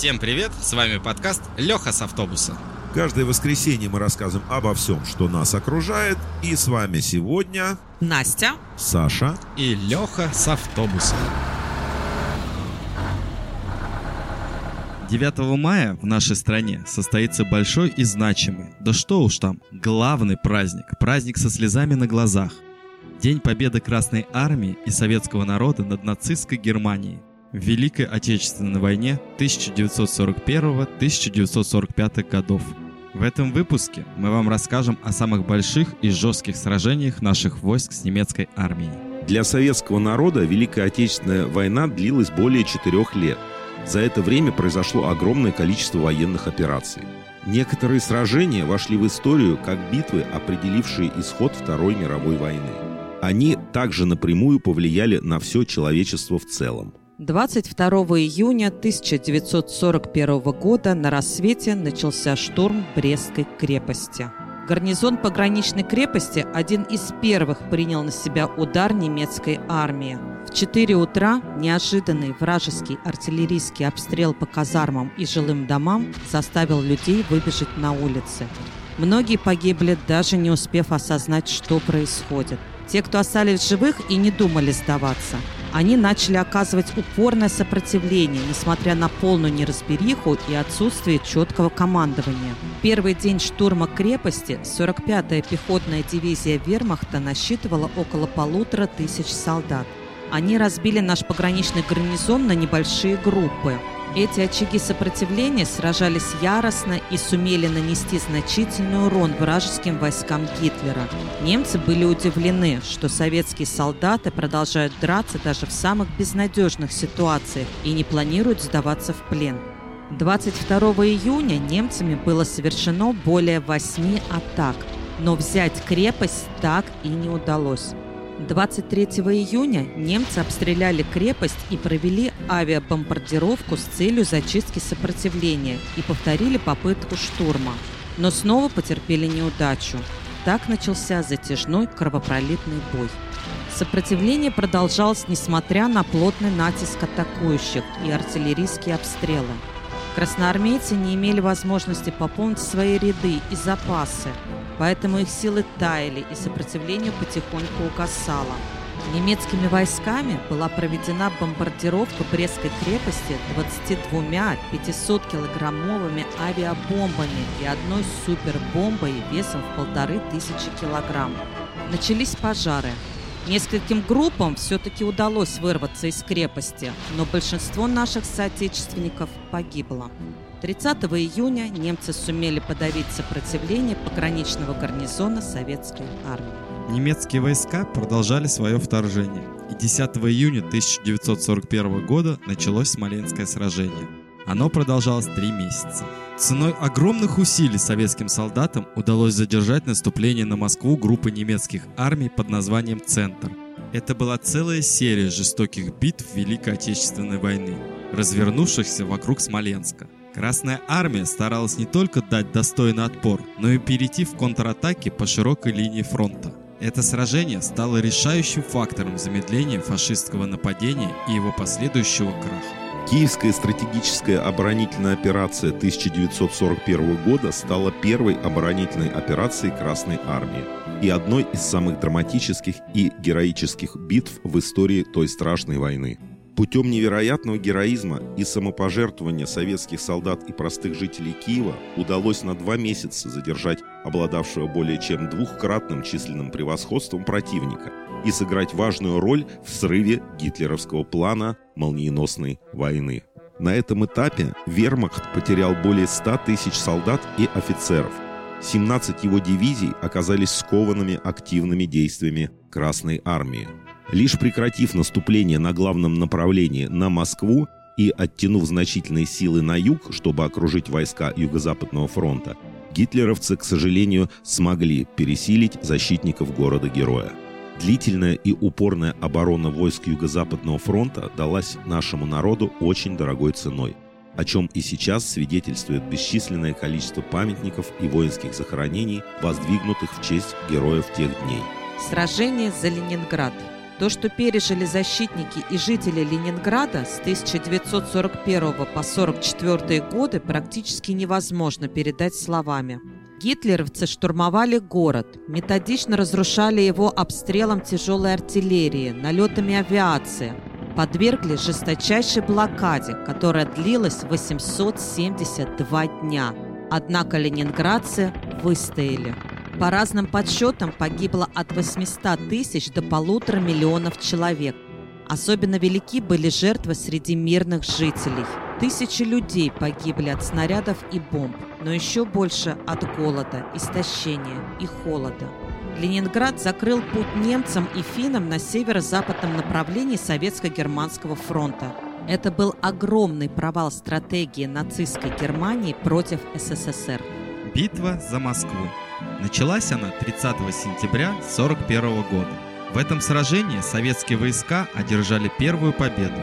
Всем привет, с вами подкаст Леха с автобуса. Каждое воскресенье мы рассказываем обо всем, что нас окружает. И с вами сегодня Настя. Саша. И Леха с автобуса. 9 мая в нашей стране состоится большой и значимый, да что уж там, главный праздник, праздник со слезами на глазах. День победы Красной Армии и советского народа над нацистской Германией в Великой Отечественной войне 1941-1945 годов. В этом выпуске мы вам расскажем о самых больших и жестких сражениях наших войск с немецкой армией. Для советского народа Великая Отечественная война длилась более четырех лет. За это время произошло огромное количество военных операций. Некоторые сражения вошли в историю как битвы, определившие исход Второй мировой войны. Они также напрямую повлияли на все человечество в целом. 22 июня 1941 года на рассвете начался штурм Брестской крепости. Гарнизон пограничной крепости один из первых принял на себя удар немецкой армии. В 4 утра неожиданный вражеский артиллерийский обстрел по казармам и жилым домам заставил людей выбежать на улицы. Многие погибли, даже не успев осознать, что происходит. Те, кто остались живых и не думали сдаваться, они начали оказывать упорное сопротивление, несмотря на полную неразбериху и отсутствие четкого командования. Первый день штурма крепости 45-я пехотная дивизия вермахта насчитывала около полутора тысяч солдат. Они разбили наш пограничный гарнизон на небольшие группы. Эти очаги сопротивления сражались яростно и сумели нанести значительный урон вражеским войскам Гитлера. Немцы были удивлены, что советские солдаты продолжают драться даже в самых безнадежных ситуациях и не планируют сдаваться в плен. 22 июня немцами было совершено более 8 атак, но взять крепость так и не удалось. 23 июня немцы обстреляли крепость и провели авиабомбардировку с целью зачистки сопротивления и повторили попытку штурма. Но снова потерпели неудачу. Так начался затяжной кровопролитный бой. Сопротивление продолжалось несмотря на плотный натиск атакующих и артиллерийские обстрелы. Красноармейцы не имели возможности пополнить свои ряды и запасы, поэтому их силы таяли и сопротивление потихоньку угасало. Немецкими войсками была проведена бомбардировка Брестской крепости 22 500-килограммовыми авиабомбами и одной супербомбой весом в полторы тысячи килограмм. Начались пожары. Нескольким группам все-таки удалось вырваться из крепости, но большинство наших соотечественников погибло. 30 июня немцы сумели подавить сопротивление пограничного гарнизона советской армии. Немецкие войска продолжали свое вторжение, и 10 июня 1941 года началось Смоленское сражение. Оно продолжалось три месяца. Ценой огромных усилий советским солдатам удалось задержать наступление на Москву группы немецких армий под названием «Центр». Это была целая серия жестоких битв Великой Отечественной войны, развернувшихся вокруг Смоленска. Красная армия старалась не только дать достойный отпор, но и перейти в контратаки по широкой линии фронта. Это сражение стало решающим фактором замедления фашистского нападения и его последующего краха. Киевская стратегическая оборонительная операция 1941 года стала первой оборонительной операцией Красной Армии и одной из самых драматических и героических битв в истории той страшной войны. Путем невероятного героизма и самопожертвования советских солдат и простых жителей Киева удалось на два месяца задержать обладавшего более чем двухкратным численным превосходством противника и сыграть важную роль в срыве гитлеровского плана молниеносной войны. На этом этапе вермахт потерял более 100 тысяч солдат и офицеров. 17 его дивизий оказались скованными активными действиями Красной Армии. Лишь прекратив наступление на главном направлении на Москву и оттянув значительные силы на юг, чтобы окружить войска Юго-Западного фронта, гитлеровцы, к сожалению, смогли пересилить защитников города-героя. Длительная и упорная оборона войск Юго-Западного фронта далась нашему народу очень дорогой ценой, о чем и сейчас свидетельствует бесчисленное количество памятников и воинских захоронений, воздвигнутых в честь героев тех дней. Сражение за Ленинград – То, что пережили защитники и жители Ленинграда с 1941 по 1944 годы, практически невозможно передать словами. Гитлеровцы штурмовали город, методично разрушали его обстрелом тяжелой артиллерии, налетами авиации, подвергли жесточайшей блокаде, которая длилась 872 дня. Однако ленинградцы выстояли. По разным подсчетам погибло от 800 тысяч до полутора миллионов человек. Особенно велики были жертвы среди мирных жителей. Тысячи людей погибли от снарядов и бомб, но еще больше от голода, истощения и холода. Ленинград закрыл путь немцам и финнам на северо-западном направлении Советско-Германского фронта. Это был огромный провал стратегии нацистской Германии против СССР. Битва за Москву. Началась она 30 сентября 1941 года. В этом сражении советские войска одержали первую победу.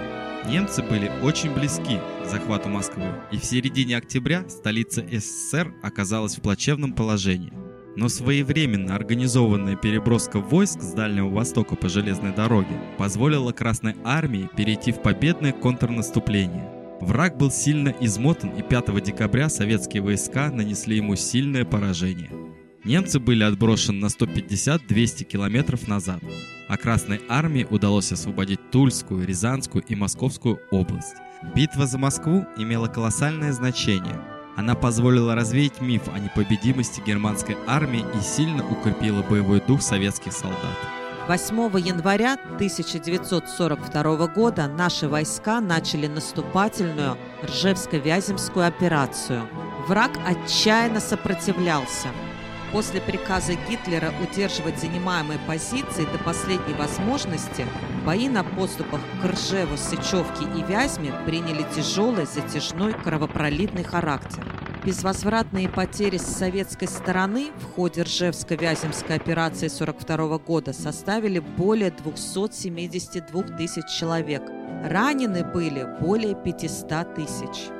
Немцы были очень близки к захвату Москвы, и в середине октября столица СССР оказалась в плачевном положении. Но своевременно организованная переброска войск с Дальнего Востока по железной дороге позволила Красной Армии перейти в победное контрнаступление. Враг был сильно измотан, и 5 декабря советские войска нанесли ему сильное поражение. Немцы были отброшены на 150-200 километров назад, а Красной армии удалось освободить Тульскую, Рязанскую и Московскую область. Битва за Москву имела колоссальное значение. Она позволила развеять миф о непобедимости германской армии и сильно укрепила боевой дух советских солдат. 8 января 1942 года наши войска начали наступательную Ржевско-Вяземскую операцию. Враг отчаянно сопротивлялся – После приказа Гитлера удерживать занимаемые позиции до последней возможности, бои на подступах к Ржеву, Сычевке и Вязьме приняли тяжелый, затяжной, кровопролитный характер. Безвозвратные потери с советской стороны в ходе Ржевско-Вяземской операции 1942 года составили более 272 тысяч человек. Ранены были более 500 тысяч.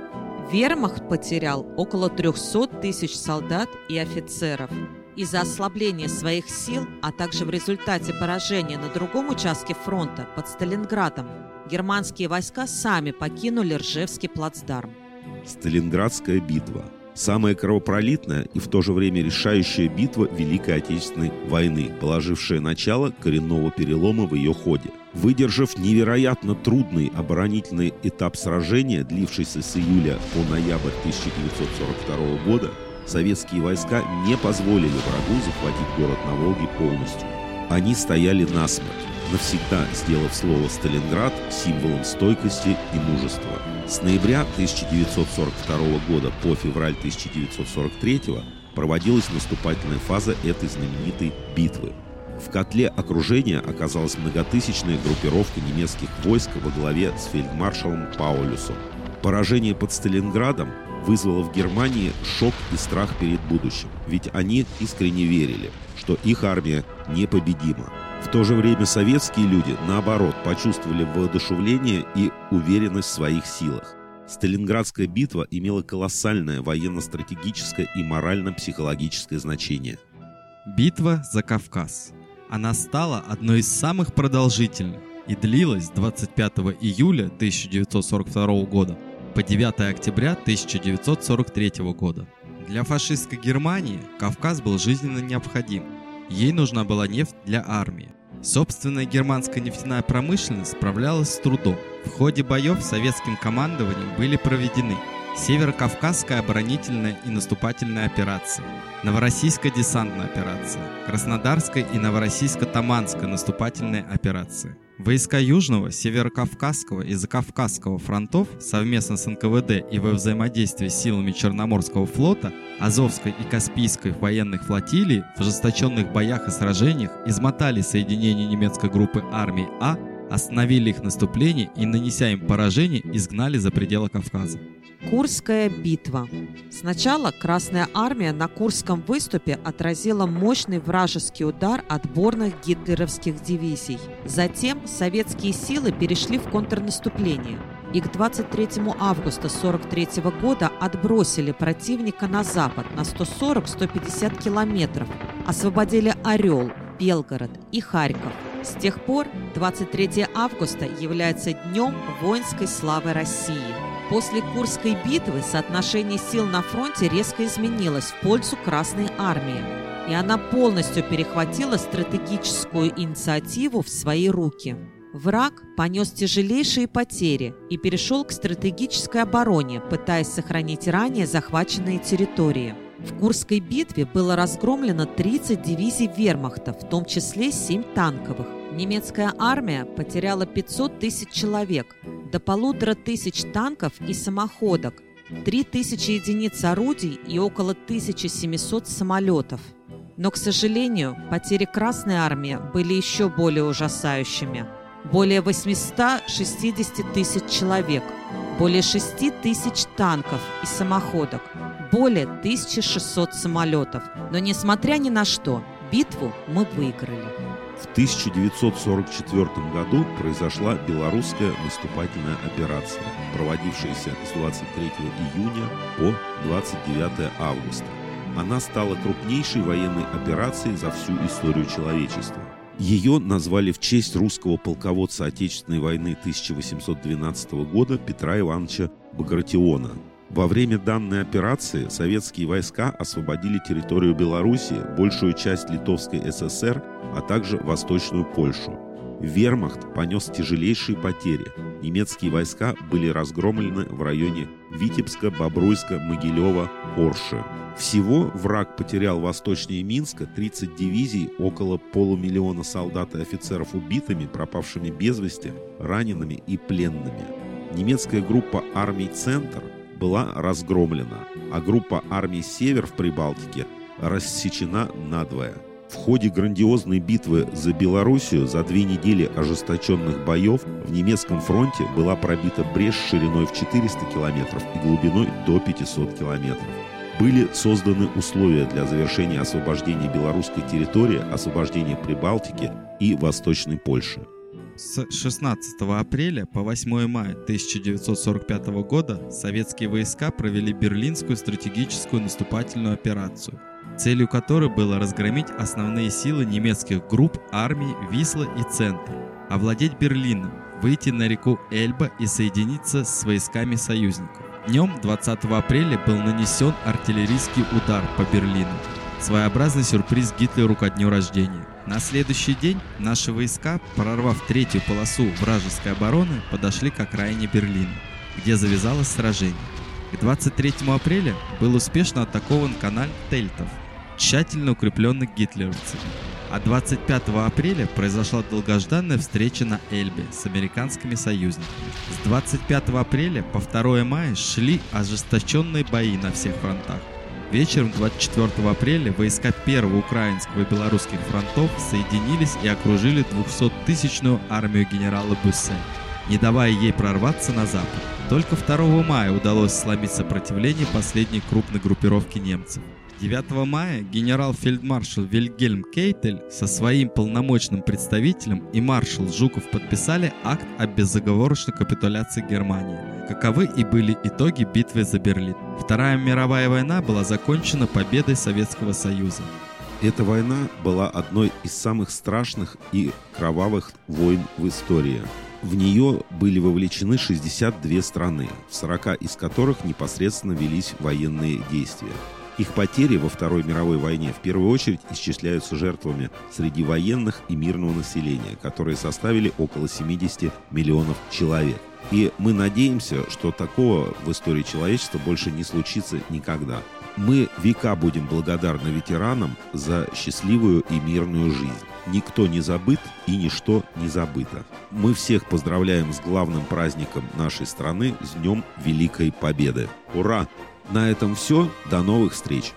Вермахт потерял около 300 тысяч солдат и офицеров. Из-за ослабления своих сил, а также в результате поражения на другом участке фронта под Сталинградом, германские войска сами покинули Ржевский плацдарм. Сталинградская битва – самая кровопролитная и в то же время решающая битва Великой Отечественной войны, положившая начало коренного перелома в ее ходе – Выдержав невероятно трудный оборонительный этап сражения, длившийся с июля по ноябрь 1942 года, советские войска не позволили врагу захватить город на Волге полностью. Они стояли насмерть, навсегда сделав слово «Сталинград» символом стойкости и мужества. С ноября 1942 года по февраль 1943 проводилась наступательная фаза этой знаменитой битвы – в котле окружения оказалась многотысячная группировка немецких войск во главе с фельдмаршалом Паулюсом. Поражение под Сталинградом вызвало в Германии шок и страх перед будущим, ведь они искренне верили, что их армия непобедима. В то же время советские люди, наоборот, почувствовали воодушевление и уверенность в своих силах. Сталинградская битва имела колоссальное военно-стратегическое и морально-психологическое значение. Битва за Кавказ. Она стала одной из самых продолжительных и длилась 25 июля 1942 года по 9 октября 1943 года. Для фашистской Германии Кавказ был жизненно необходим. Ей нужна была нефть для армии. Собственная германская нефтяная промышленность справлялась с трудом. В ходе боев советским командованием были проведены Северо-Кавказская оборонительная и наступательная операция, Новороссийская десантная операция, Краснодарская и Новороссийско-Таманская наступательная операция. Войска Южного, Северо-Кавказского и Закавказского фронтов совместно с НКВД и во взаимодействии с силами Черноморского флота, Азовской и Каспийской военных флотилий в ожесточенных боях и сражениях измотали соединение немецкой группы армии А, остановили их наступление и, нанеся им поражение, изгнали за пределы Кавказа. Курская битва. Сначала Красная армия на Курском выступе отразила мощный вражеский удар отборных гитлеровских дивизий. Затем советские силы перешли в контрнаступление и к 23 августа 1943 года отбросили противника на запад на 140-150 километров, освободили Орел, Белгород и Харьков – С тех пор 23 августа является Днем воинской славы России. После Курской битвы соотношение сил на фронте резко изменилось в пользу Красной Армии, и она полностью перехватила стратегическую инициативу в свои руки. Враг понес тяжелейшие потери и перешел к стратегической обороне, пытаясь сохранить ранее захваченные территории. В Курской битве было разгромлено 30 дивизий вермахта, в том числе 7 танковых. Немецкая армия потеряла 500 тысяч человек, до полутора тысяч танков и самоходок, 3000 единиц орудий и около 1700 самолетов. Но, к сожалению, потери Красной армии были еще более ужасающими. Более 860 тысяч человек, более 6 тысяч танков и самоходок, более 1600 самолетов. Но, несмотря ни на что, битву мы выиграли. В 1944 году произошла белорусская наступательная операция, проводившаяся с 23 июня по 29 августа. Она стала крупнейшей военной операцией за всю историю человечества. Ее назвали в честь русского полководца Отечественной войны 1812 года Петра Ивановича Багратиона. Во время данной операции советские войска освободили территорию Беларуси, большую часть Литовской ССР, а также Восточную Польшу. Вермахт понес тяжелейшие потери. Немецкие войска были разгромлены в районе Витебска, Бобруйска, Могилева, Орши. Всего враг потерял восточнее Минска 30 дивизий, около полумиллиона солдат и офицеров убитыми, пропавшими без вести, ранеными и пленными. Немецкая группа армий «Центр» была разгромлена, а группа армий «Север» в Прибалтике рассечена надвое. В ходе грандиозной битвы за Белоруссию за две недели ожесточенных боев в немецком фронте была пробита брешь шириной в 400 километров и глубиной до 500 километров. Были созданы условия для завершения освобождения белорусской территории, освобождения Прибалтики и Восточной Польши. С 16 апреля по 8 мая 1945 года советские войска провели Берлинскую стратегическую наступательную операцию, целью которой было разгромить основные силы немецких групп армий Висла и Центр, овладеть Берлином, выйти на реку Эльба и соединиться с войсками союзников. Днем 20 апреля был нанесен артиллерийский удар по Берлину. Своеобразный сюрприз Гитлеру ко дню рождения. На следующий день наши войска, прорвав третью полосу вражеской обороны, подошли к окраине Берлина, где завязалось сражение. К 23 апреля был успешно атакован канал Тельтов, тщательно укрепленный гитлеровцами. А 25 апреля произошла долгожданная встреча на Эльбе с американскими союзниками. С 25 апреля по 2 мая шли ожесточенные бои на всех фронтах. Вечером 24 апреля войска Первого Украинского и Белорусских фронтов соединились и окружили 200-тысячную армию генерала Бюссе, не давая ей прорваться на запад. Только 2 мая удалось сломить сопротивление последней крупной группировки немцев. 9 мая генерал-фельдмаршал Вильгельм Кейтель со своим полномочным представителем и маршал Жуков подписали акт о безоговорочной капитуляции Германии. Каковы и были итоги битвы за Берлин. Вторая мировая война была закончена победой Советского Союза. Эта война была одной из самых страшных и кровавых войн в истории. В нее были вовлечены 62 страны, в 40 из которых непосредственно велись военные действия. Их потери во Второй мировой войне в первую очередь исчисляются жертвами среди военных и мирного населения, которые составили около 70 миллионов человек. И мы надеемся, что такого в истории человечества больше не случится никогда. Мы века будем благодарны ветеранам за счастливую и мирную жизнь. Никто не забыт и ничто не забыто. Мы всех поздравляем с главным праздником нашей страны, с Днем Великой Победы. Ура! На этом все. До новых встреч.